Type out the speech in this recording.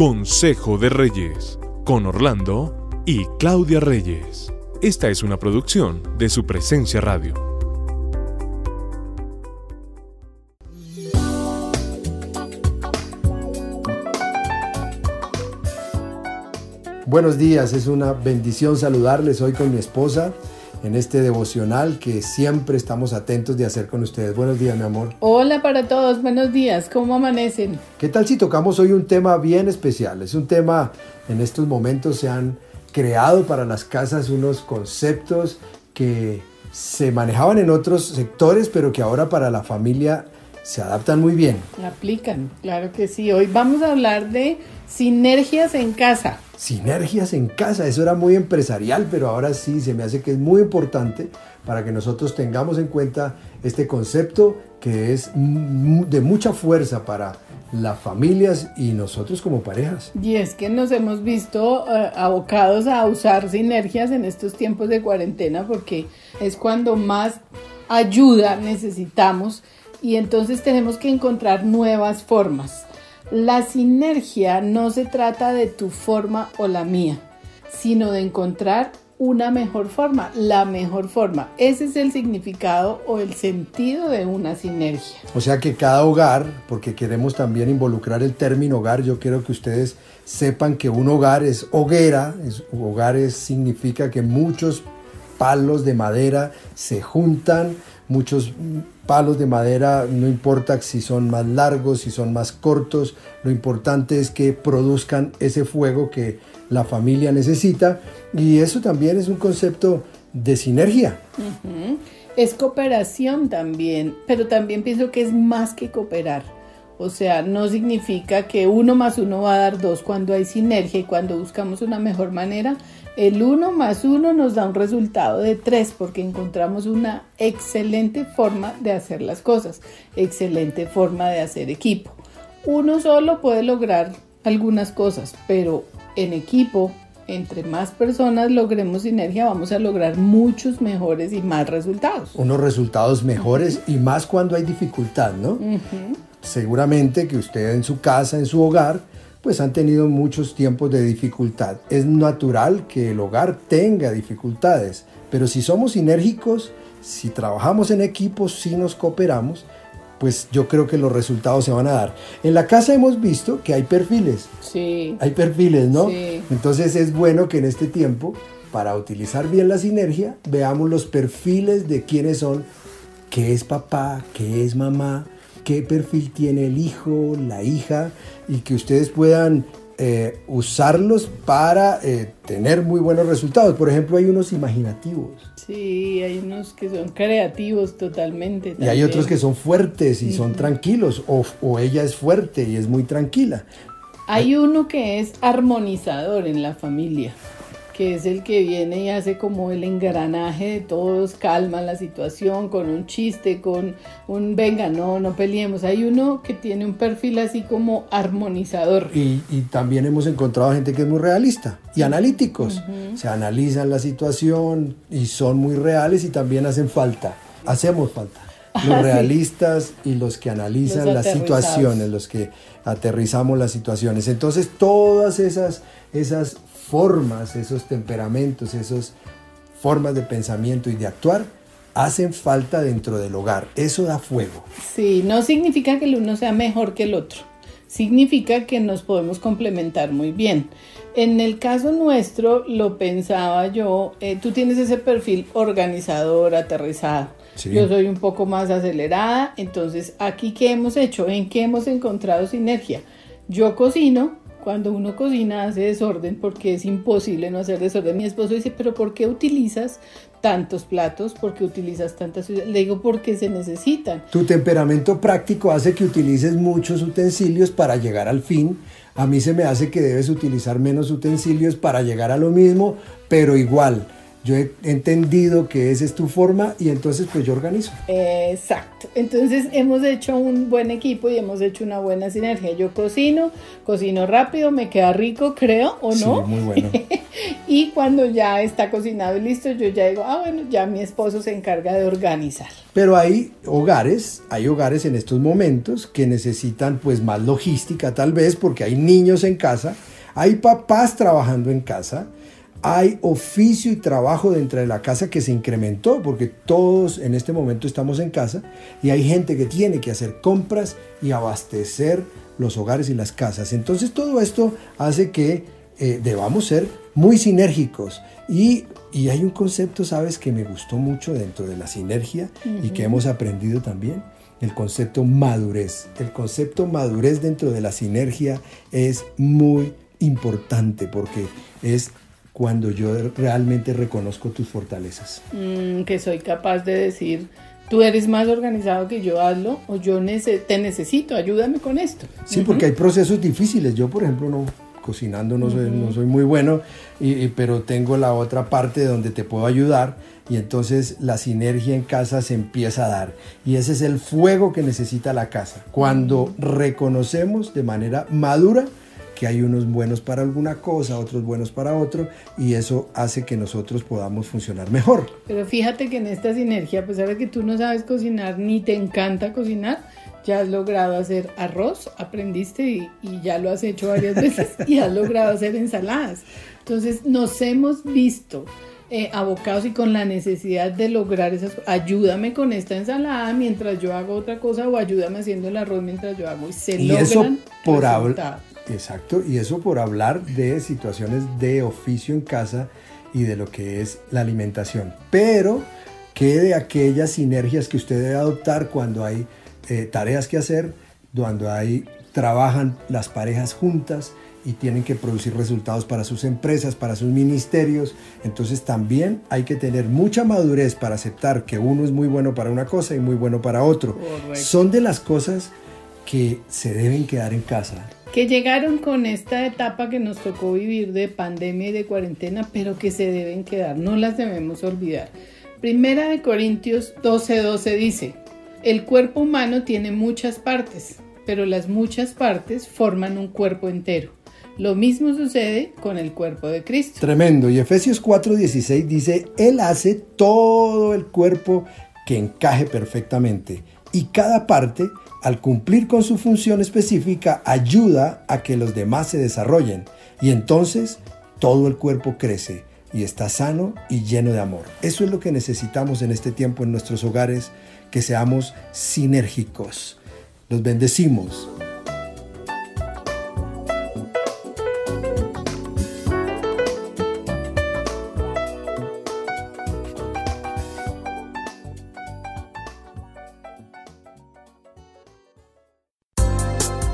Consejo de Reyes, con Orlando y Claudia Reyes. Esta es una producción de su presencia radio. Buenos días, es una bendición saludarles hoy con mi esposa en este devocional que siempre estamos atentos de hacer con ustedes. Buenos días, mi amor. Hola para todos, buenos días, ¿cómo amanecen? ¿Qué tal si tocamos hoy un tema bien especial? Es un tema, en estos momentos se han creado para las casas unos conceptos que se manejaban en otros sectores, pero que ahora para la familia se adaptan muy bien. Aplican, claro que sí. Hoy vamos a hablar de sinergias en casa. Sinergias en casa, eso era muy empresarial, pero ahora sí se me hace que es muy importante para que nosotros tengamos en cuenta este concepto que es de mucha fuerza para las familias y nosotros como parejas. Y es que nos hemos visto eh, abocados a usar sinergias en estos tiempos de cuarentena porque es cuando más ayuda necesitamos y entonces tenemos que encontrar nuevas formas. La sinergia no se trata de tu forma o la mía, sino de encontrar una mejor forma, la mejor forma. Ese es el significado o el sentido de una sinergia. O sea que cada hogar, porque queremos también involucrar el término hogar, yo quiero que ustedes sepan que un hogar es hoguera, es, hogar significa que muchos palos de madera se juntan, muchos palos de madera, no importa si son más largos, si son más cortos, lo importante es que produzcan ese fuego que la familia necesita y eso también es un concepto de sinergia. Es cooperación también, pero también pienso que es más que cooperar. O sea, no significa que uno más uno va a dar dos cuando hay sinergia y cuando buscamos una mejor manera. El uno más uno nos da un resultado de tres porque encontramos una excelente forma de hacer las cosas, excelente forma de hacer equipo. Uno solo puede lograr algunas cosas, pero en equipo, entre más personas logremos sinergia, vamos a lograr muchos mejores y más resultados. Unos resultados mejores y más cuando hay dificultad, ¿no? Seguramente que usted en su casa, en su hogar, pues han tenido muchos tiempos de dificultad. Es natural que el hogar tenga dificultades, pero si somos sinérgicos, si trabajamos en equipo, si nos cooperamos, pues yo creo que los resultados se van a dar. En la casa hemos visto que hay perfiles. Sí. Hay perfiles, ¿no? Sí. Entonces es bueno que en este tiempo, para utilizar bien la sinergia, veamos los perfiles de quiénes son, qué es papá, qué es mamá, qué perfil tiene el hijo, la hija, y que ustedes puedan eh, usarlos para eh, tener muy buenos resultados. Por ejemplo, hay unos imaginativos. Sí, hay unos que son creativos totalmente. Y hay otros que son fuertes y son tranquilos, o, o ella es fuerte y es muy tranquila. Hay uno que es armonizador en la familia que es el que viene y hace como el engranaje de todos, calma la situación con un chiste, con un venga, no, no peleemos. Hay uno que tiene un perfil así como armonizador. Y, también hemos encontrado gente que es muy realista y analíticos. Se analizan la situación y son muy reales y también hacen falta. Hacemos falta los realistas y los que analizan las situaciones, los que aterrizamos las situaciones. Entonces, todas esas, esas formas, esos temperamentos, esas formas de pensamiento y de actuar hacen falta dentro del hogar. Eso da fuego. Sí, no significa que el uno sea mejor que el otro. Significa que nos podemos complementar muy bien. En el caso nuestro, lo pensaba yo, eh, tú tienes ese perfil organizador, aterrizado. Yo soy un poco más acelerada. Entonces, aquí, ¿qué hemos hecho? ¿En qué hemos encontrado sinergia? Yo cocino, cuando uno cocina hace desorden porque es imposible no hacer desorden. Mi esposo dice, pero ¿por qué utilizas tantos platos? ¿Por qué utilizas tantas? Le digo, porque se necesitan. Tu temperamento práctico hace que utilices muchos utensilios para llegar al fin. A mí se me hace que debes utilizar menos utensilios para llegar a lo mismo, pero igual yo he entendido que esa es tu forma y entonces pues yo organizo. Exacto. Entonces hemos hecho un buen equipo y hemos hecho una buena sinergia. Yo cocino, cocino rápido, me queda rico, creo, ¿o no? Sí, muy bueno. y cuando ya está cocinado y listo, yo ya digo, ah, bueno, ya mi esposo se encarga de organizar. Pero hay hogares, hay hogares en estos momentos que necesitan pues más logística tal vez porque hay niños en casa, hay papás trabajando en casa hay oficio y trabajo dentro de la casa que se incrementó porque todos en este momento estamos en casa y hay gente que tiene que hacer compras y abastecer los hogares y las casas. Entonces todo esto hace que eh, debamos ser muy sinérgicos y, hay un concepto, sabes, que me gustó mucho dentro de la sinergia y que hemos aprendido también. El concepto madurez. El concepto madurez dentro de la sinergia es muy importante porque es cuando yo realmente reconozco tus fortalezas. Mm, que soy capaz de decir, tú eres más organizado que yo, hazlo, o yo te necesito, ayúdame con esto. Sí, porque hay procesos difíciles. Yo, por ejemplo, no cocinando no, soy, no soy muy bueno, y, pero tengo la otra parte donde te puedo ayudar y entonces la sinergia en casa se empieza a dar. Y ese es el fuego que necesita la casa. Cuando reconocemos de manera madura que hay unos buenos para alguna cosa, otros buenos para otro, y eso hace que nosotros podamos funcionar mejor. Pero fíjate que en esta sinergia, a pesar de que tú no sabes cocinar ni te encanta cocinar, ya has logrado hacer arroz, aprendiste y, ya lo has hecho varias veces y has logrado hacer ensaladas. Entonces nos hemos visto eh, abocados y con la necesidad de lograr esas ayúdame con esta ensalada mientras yo hago otra cosa o ayúdame haciendo el arroz mientras yo hago y se y eso por Exacto, y eso por hablar de situaciones de oficio en casa y de lo que es la alimentación. Pero, ¿qué de aquellas sinergias que usted debe adoptar cuando hay eh, tareas que hacer, cuando hay, trabajan las parejas juntas y tienen que producir resultados para sus empresas, para sus ministerios? Entonces también hay que tener mucha madurez para aceptar que uno es muy bueno para una cosa y muy bueno para otro. Son de las cosas que se deben quedar en casa que llegaron con esta etapa que nos tocó vivir de pandemia y de cuarentena, pero que se deben quedar, no las debemos olvidar. Primera de Corintios 12:12 12 dice, el cuerpo humano tiene muchas partes, pero las muchas partes forman un cuerpo entero. Lo mismo sucede con el cuerpo de Cristo. Tremendo. Y Efesios 4:16 dice, Él hace todo el cuerpo que encaje perfectamente y cada parte al cumplir con su función específica, ayuda a que los demás se desarrollen y entonces todo el cuerpo crece y está sano y lleno de amor. Eso es lo que necesitamos en este tiempo en nuestros hogares, que seamos sinérgicos. Los bendecimos.